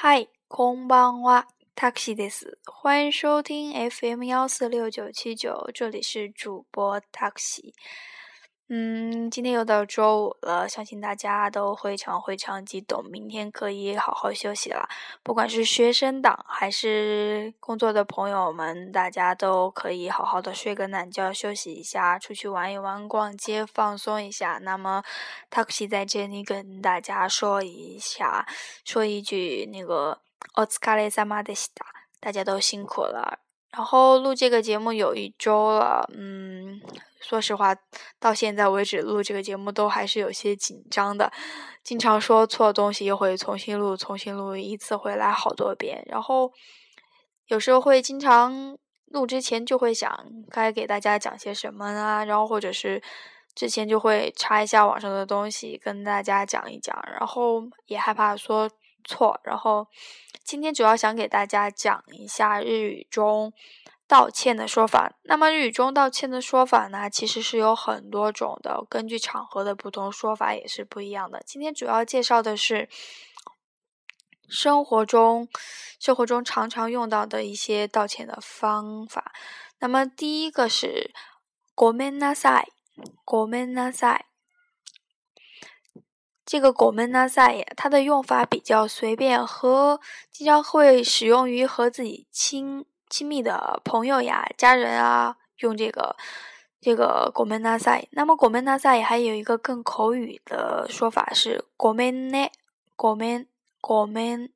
嗨，空邦哇，taxi です。欢迎收听 FM 幺四六九七九，这里是主播 taxi。嗯，今天又到周五了，相信大家都非常非常激动，明天可以好好休息了。不管是学生党还是工作的朋友们，大家都可以好好的睡个懒觉，休息一下，出去玩一玩，逛街放松一下。那么，taxi 在这里跟大家说一下，说一句那个“お疲れ様でした”，大家都辛苦了。 然后录这个节目有一周了，嗯，说实话，到现在为止录这个节目都还是有些紧张的，经常说错东西，又会重新录，重新录一次回来好多遍。然后有时候会经常录之前就会想该给大家讲些什么啊，然后或者是之前就会查一下网上的东西跟大家讲一讲，然后也害怕说。错，然后今天主要想给大家讲一下日语中道歉的说法。那么日语中道歉的说法呢，其实是有很多种的，根据场合的不同，说法也是不一样的。今天主要介绍的是生活中生活中常常用到的一些道歉的方法。那么第一个是“ごめんなさい”，“ごめんなさい”。 这个“狗门纳赛”呀，它的用法比较随便，和经常会使用于和自己亲亲密的朋友呀、家人啊用这个这个“狗门纳赛”。那么“狗门纳赛”还有一个更口语的说法是“狗门呢”，“狗门狗门”。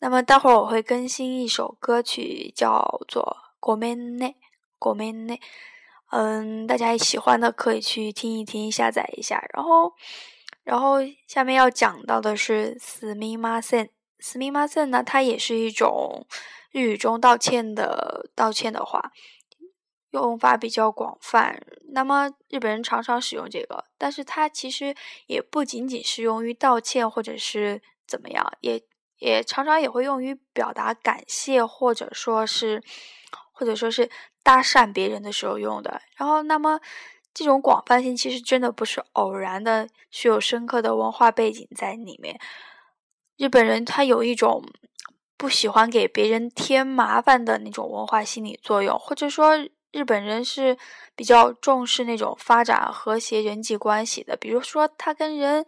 那么待会儿我会更新一首歌曲，叫做“狗门呢”，“狗门呢”。嗯，大家喜欢的可以去听一听，下载一下，然后。然后下面要讲到的是“すみません”，“すみません”呢，它也是一种日语中道歉的道歉的话，用法比较广泛。那么日本人常常使用这个，但是它其实也不仅仅是用于道歉或者是怎么样，也也常常也会用于表达感谢或者说是或者说是搭讪别人的时候用的。然后那么。 这种广泛性其实真的不是偶然的，是有深刻的文化背景在里面。日本人他有一种不喜欢给别人添麻烦的那种文化心理作用，或者说日本人是比较重视那种发展和谐人际关系的。比如说，他跟人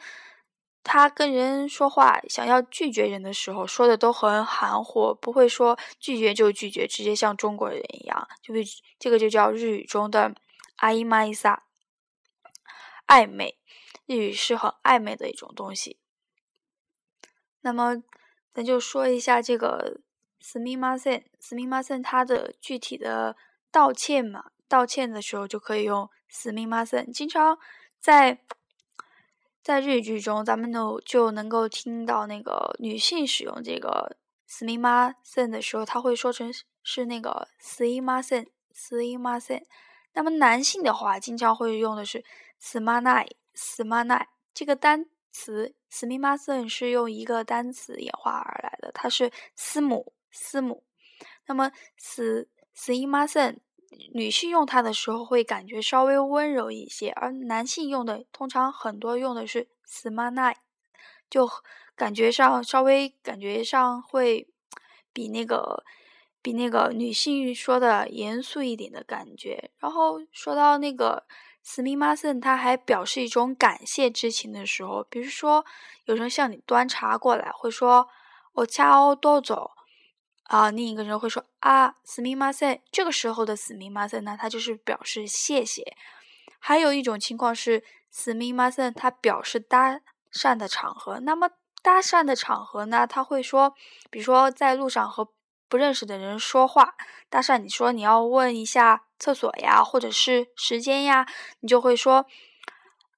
他跟人说话，想要拒绝人的时候，说的都很含糊，不会说拒绝就拒绝，直接像中国人一样，就这个就叫日语中的。暧昧撒，暧昧，日语是很暧昧的一种东西。那么，咱就说一下这个“すみません”，“すみません”它的具体的道歉嘛，道歉的时候就可以用“すみません”。经常在在日剧中，咱们就就能够听到那个女性使用这个“すみません”的时候，他会说成是那个“すいません”，“すいません”。 那么男性的话，经常会用的是 “smanai”，“smanai” 这个单词 s m i m a s e n 是用一个单词演化而来的，它是思母，思母。那么 “s s i m a s e n 女性用它的时候会感觉稍微温柔一些，而男性用的通常很多用的是 “smanai”，就感觉上稍微感觉上会比那个。比那个女性说的严肃一点的感觉。然后说到那个斯密马森，他还表示一种感谢之情的时候，比如说有人向你端茶过来，会说“我恰哦多走”，啊，另一个人会说“啊斯密马森”。这个时候的斯密马森呢，他就是表示谢谢。还有一种情况是斯密马森，他表示搭讪的场合。那么搭讪的场合呢，他会说，比如说在路上和。不认识的人说话搭讪，你说你要问一下厕所呀，或者是时间呀，你就会说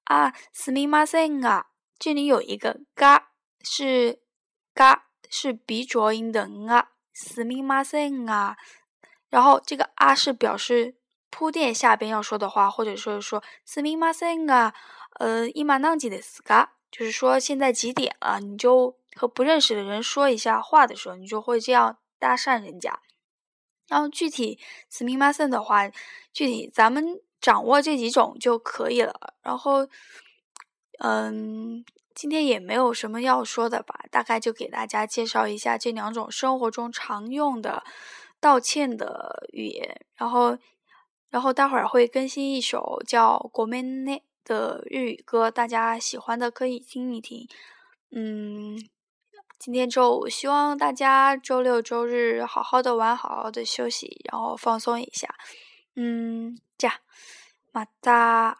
啊，すみません啊。这里有一个嘎，是嘎，是鼻浊音的啊，すみません啊。然后这个啊是表示铺垫下边要说的话，或者说说すみません啊，呃，今何時ですか？就是说现在几点了？你就和不认识的人说一下话的时候，你就会这样。 搭讪人家，然后具体斯密马森的话，具体咱们掌握这几种就可以了。然后，嗯，今天也没有什么要说的吧，大概就给大家介绍一下这两种生活中常用的道歉的语言。然后，然后待会儿会更新一首叫《国门内》的日语歌，大家喜欢的可以听一听。嗯，今天周五，希望大家周六周日好好的玩，好好的休息，然后放松一下。嗯，じゃ、また、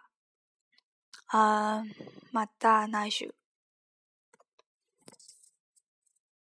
あ、また来週。